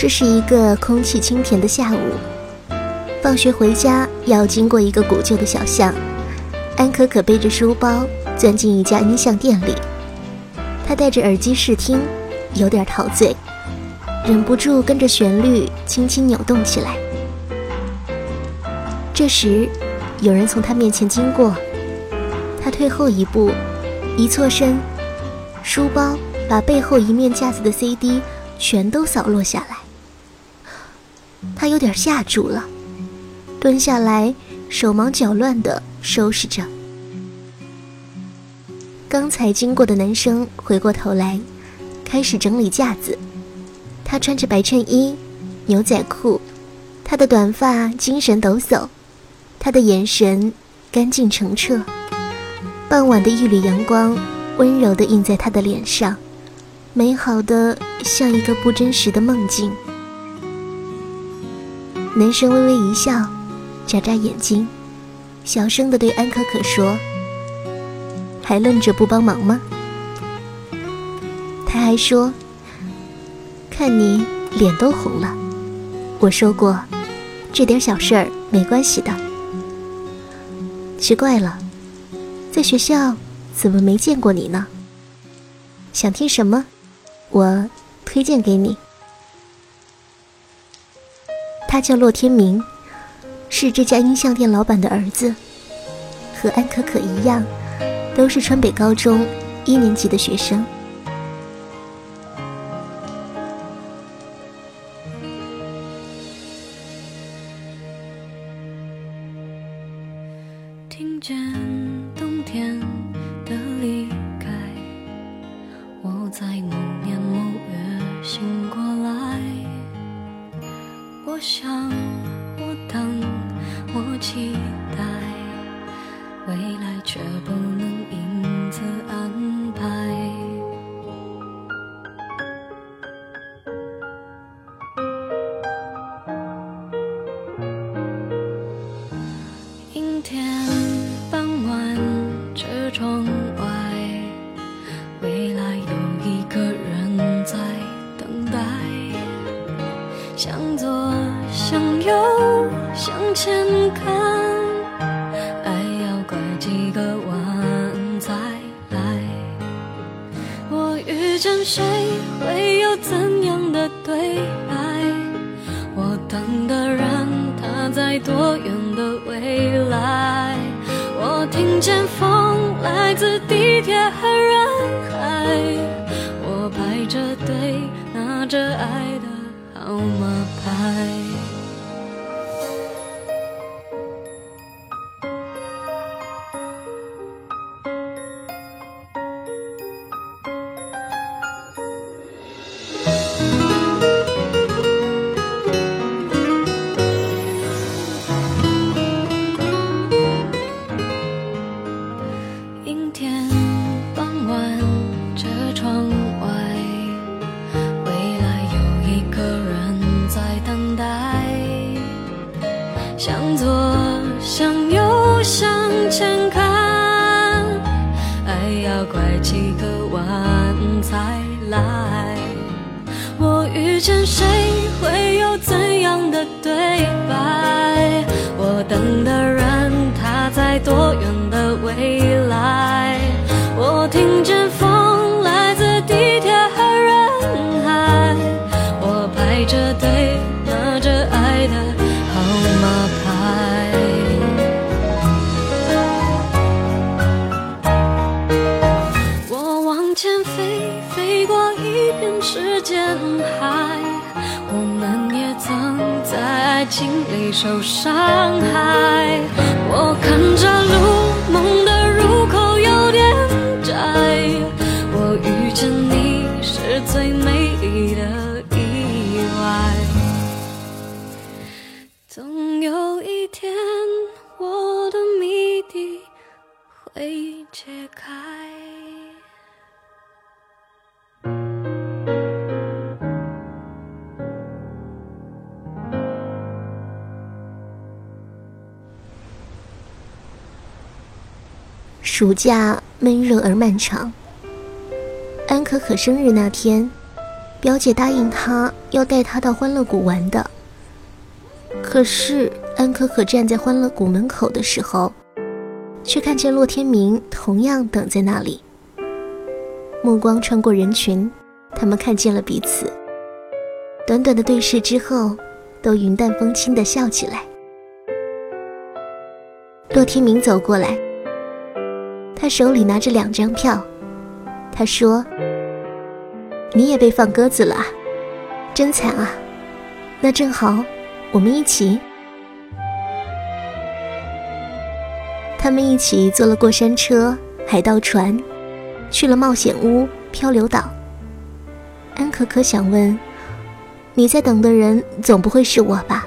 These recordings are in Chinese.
这是一个空气清甜的下午，放学回家要经过一个古旧的小巷。安可可背着书包钻进一家音像店里，她戴着耳机试听，有点陶醉，忍不住跟着旋律轻轻扭动起来。这时，有人从她面前经过，她退后一步，一错身，书包把背后一面架子的 CD 全都扫落下来。他有点吓住了，蹲下来，手忙脚乱地收拾着。刚才经过的男生回过头来，开始整理架子。他穿着白衬衣、牛仔裤，他的短发精神抖擞，他的眼神干净澄澈。傍晚的一缕阳光温柔地映在他的脸上，美好的像一个不真实的梦境。男生微微一笑，眨眨眼睛，小声地对安可可说：“还愣着不帮忙吗？”他还说：“看你脸都红了。”我说过，这点小事儿没关系的。奇怪了，在学校怎么没见过你呢？想听什么？我推荐给你。他叫洛天明，是这家音像店老板的儿子，和安可可一样，都是川北高中一年级的学生。风来自地铁拐几个弯才来。我遇见谁，会有怎样的对白？受伤害。我看暑假闷热而漫长。安可可生日那天，表姐答应她要带她到欢乐谷玩的。可是安可可站在欢乐谷门口的时候，却看见洛天明同样等在那里。目光穿过人群，他们看见了彼此。短短的对视之后，都云淡风轻地笑起来。洛天明走过来，手里拿着两张票。他说：“你也被放鸽子了，真惨啊！那正好，我们一起。”他们一起坐了过山车、海盗船，去了冒险屋、漂流岛。安可可想问：“你在等的人，总不会是我吧？”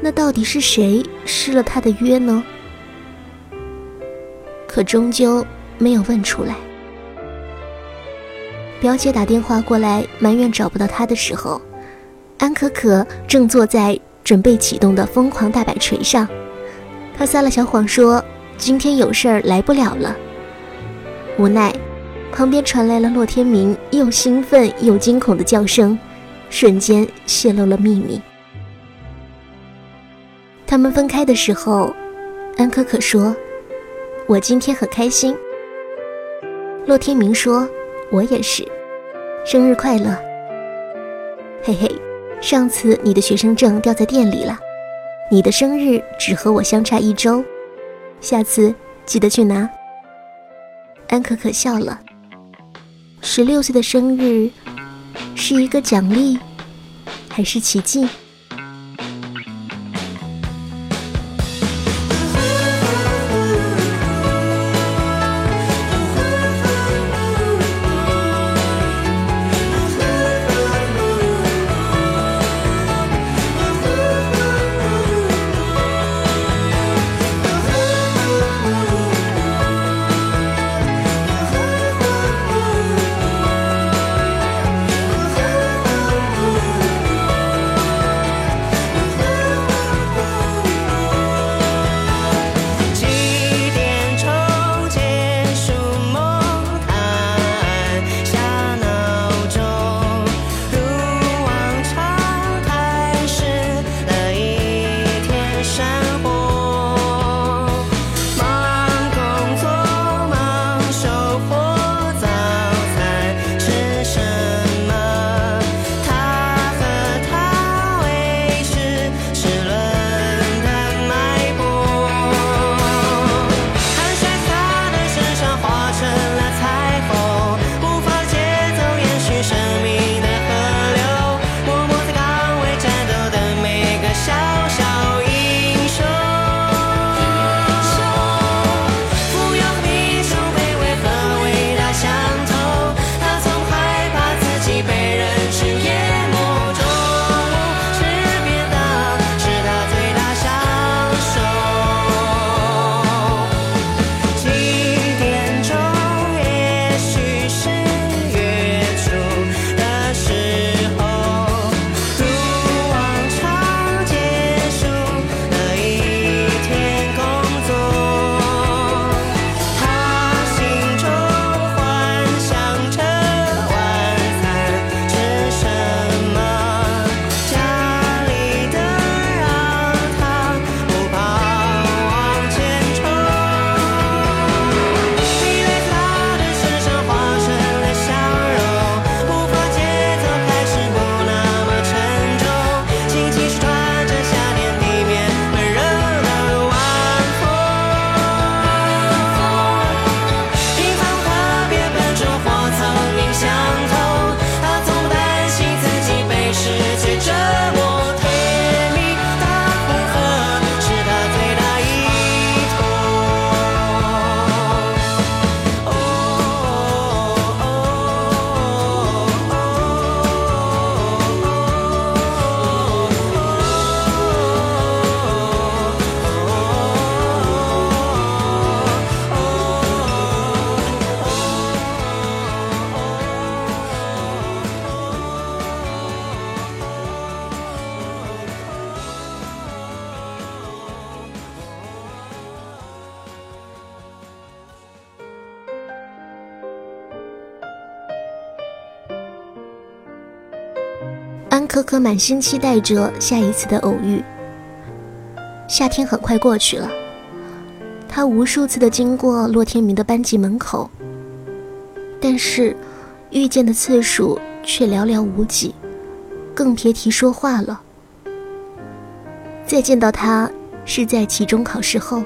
那到底是谁失了他的约呢？可终究没有问出来。表姐打电话过来埋怨找不到他的时候，安可可正坐在准备启动的疯狂大摆锤上。他撒了小谎说今天有事儿来不了了。无奈，旁边传来了洛天明又兴奋又惊恐的叫声，瞬间泄露了秘密。他们分开的时候，安可可说：“我今天很开心。”洛天明说：“我也是，生日快乐。”嘿嘿，上次你的学生证掉在店里了，你的生日只和我相差一周，下次记得去拿。安可可笑了。十六岁的生日，是一个奖励，还是奇迹？可可满心期待着下一次的偶遇。夏天很快过去了，他无数次的经过洛天明的班级门口，但是遇见的次数却寥寥无几，更别提说话了。再见到他是在期中考试后，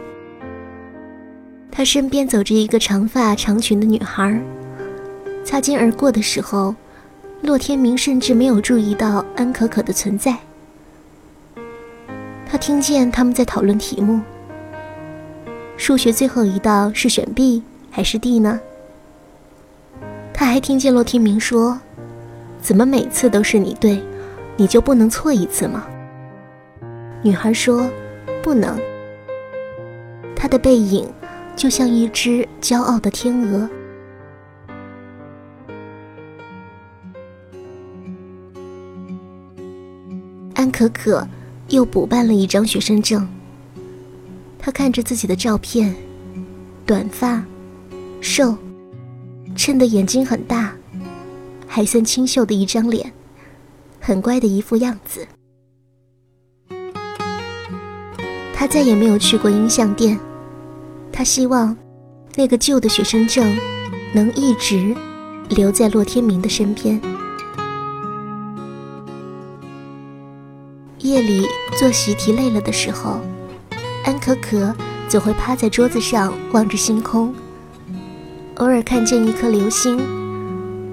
他身边走着一个长发长裙的女孩，擦肩而过的时候。洛天明甚至没有注意到安可可的存在。他听见他们在讨论题目：数学最后一道是选 B 还是 D 呢？他还听见洛天明说：“怎么每次都是你对，你就不能错一次吗？”女孩说：“不能。”他的背影就像一只骄傲的天鹅。可可又补办了一张学生证。她看着自己的照片，短发，瘦，衬得眼睛很大，还算清秀的一张脸，很乖的一副样子。她再也没有去过音像店。她希望那个旧的学生证能一直留在洛天明的身边。夜里做习题累了的时候，安可可总会趴在桌子上望着星空。偶尔看见一颗流星，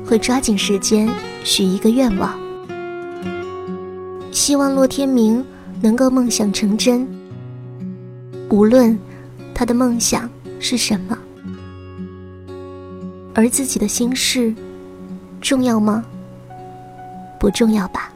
会抓紧时间许一个愿望，希望洛天明能够梦想成真。无论他的梦想是什么，而自己的心事重要吗？不重要吧。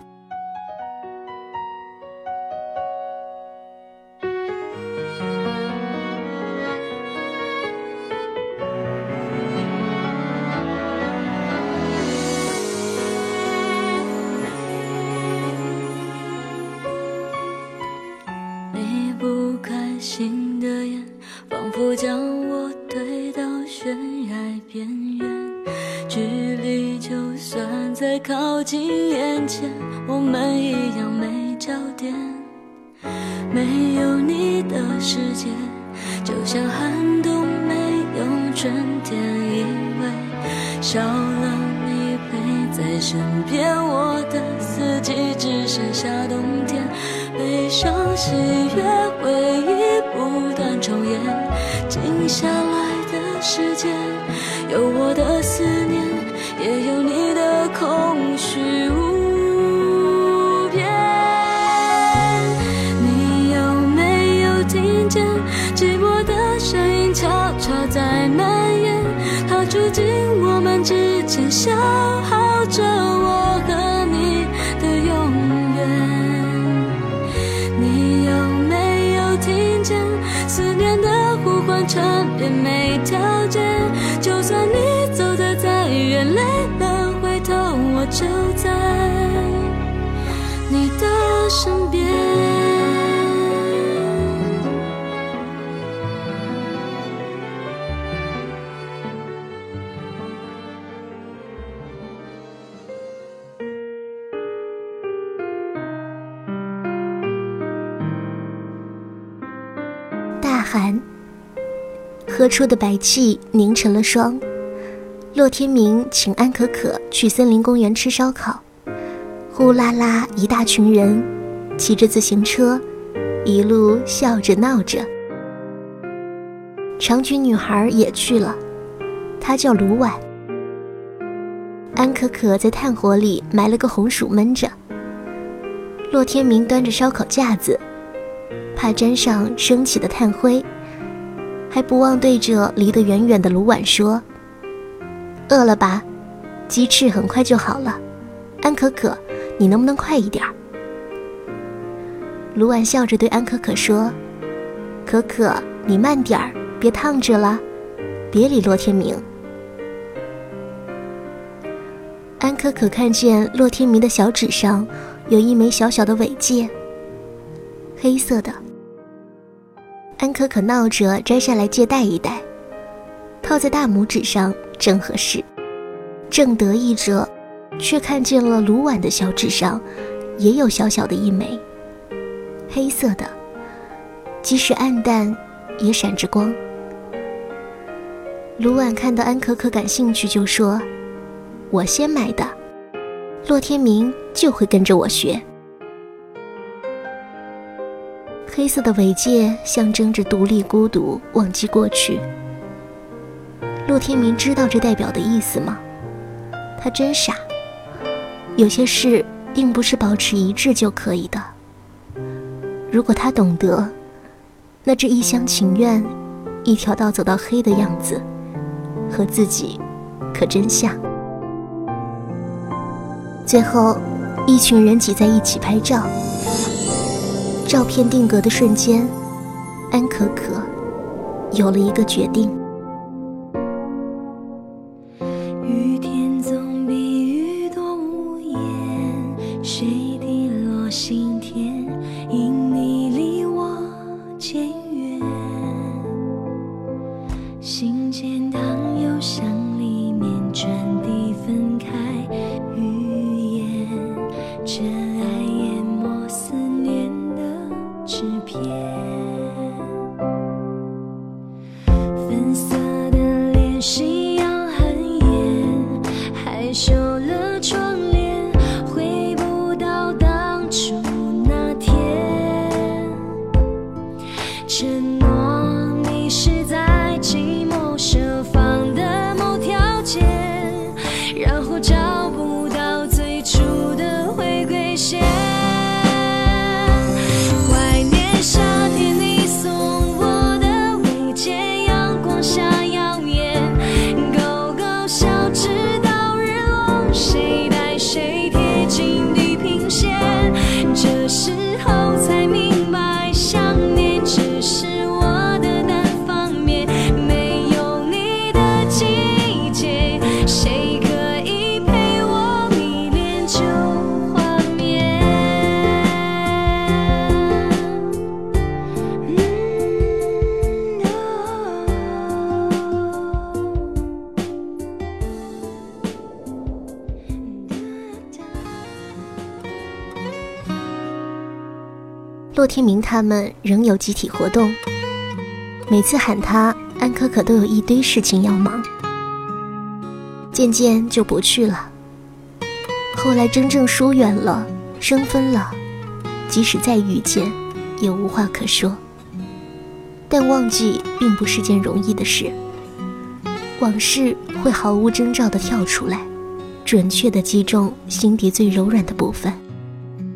春天。因为少了你陪在身边，我的四季只剩下冬天。悲伤、喜悦、回忆不断重演，静下来的时间，有我的思念，也有你的空消耗着我和你的永远，你有没有听见思念的呼唤，缠绵没条件？就算你走得再远，累了回头，我就在你的身边。喝出的白气凝成了霜。洛天明请安可可去森林公园吃烧烤，呼啦啦一大群人，骑着自行车，一路笑着闹着。长裙女孩也去了，她叫卢婉。安可可在炭火里埋了个红薯焖着。洛天明端着烧烤架子。怕沾上升起的炭灰，还不忘对着离得远远的卢婉说：“饿了吧？鸡翅很快就好了。安可可，你能不能快一点儿？”卢婉笑着对安可可说：“可可，你慢点儿，别烫着了，别理洛天明。”安可可看见洛天明的小指上有一枚小小的尾戒，黑色的。安可可闹着摘下来借戴一戴，套在大拇指上正合适，正得意着却看见了卢婉的小指上也有小小的一枚，黑色的，即使暗淡，也闪着光。卢婉看到安可可感兴趣，就说：“我先买的，洛天明就会跟着我学。”黑色的尾戒象征着独立、孤独、忘记过去。洛天明知道这代表的意思吗？他真傻。有些事并不是保持一致就可以的。如果他懂得，那这一厢情愿、一条道走到黑的样子，和自己可真像。最后，一群人挤在一起拍照。照片定格的瞬间，安可可有了一个决定。天明他们仍有集体活动，每次喊他，安可可都有一堆事情要忙，渐渐就不去了。后来真正疏远了，生分了，即使再遇见，也无话可说。但忘记并不是件容易的事，往事会毫无征兆地跳出来，准确地击中心底最柔软的部分，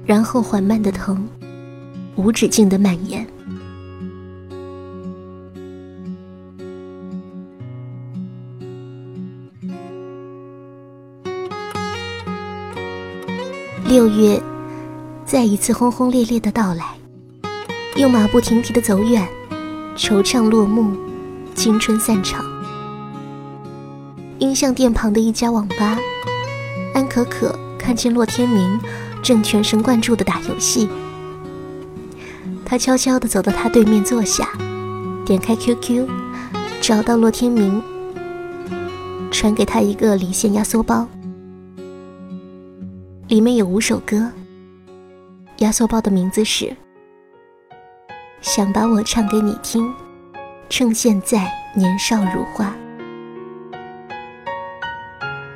然后缓慢地疼。无止境的蔓延。六月，再一次轰轰烈烈的到来，又马不停蹄的走远，惆怅落幕，青春散场。音像店旁的一家网吧，安可可看见洛天明正全神贯注的打游戏。他悄悄地走到他对面坐下，点开 QQ，找到洛天明，传给他一个离线压缩包，里面有五首歌。压缩包的名字是《想把我唱给你听》，趁现在年少如花。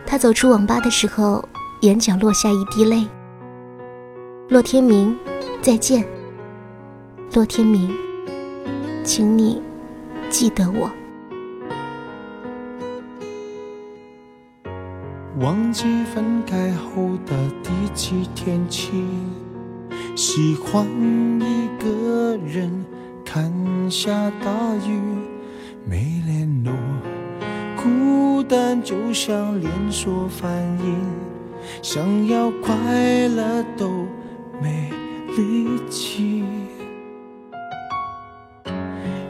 他走出网吧的时候，眼角落下一滴泪。洛天明，再见。洛天明，请你记得我。忘记分开后的第几天起，喜欢一个人看下大雨，没联络，孤单就像连锁反应，想要快乐都没力气。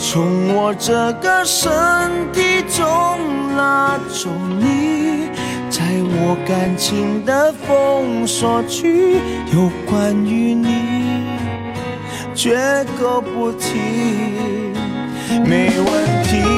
从我这个身体中拉走你，在我感情的封锁区，有关于你绝口不提，没问题。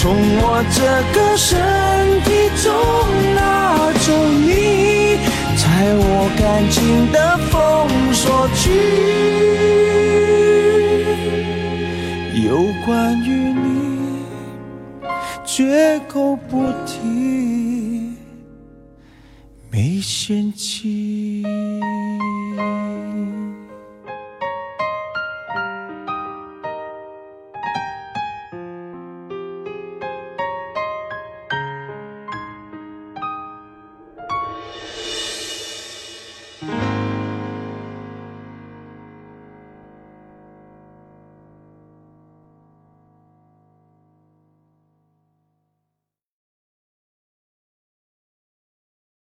从我这个身体中拿走你，在我感情的封锁区，有关于你。绝口不提，没嫌弃。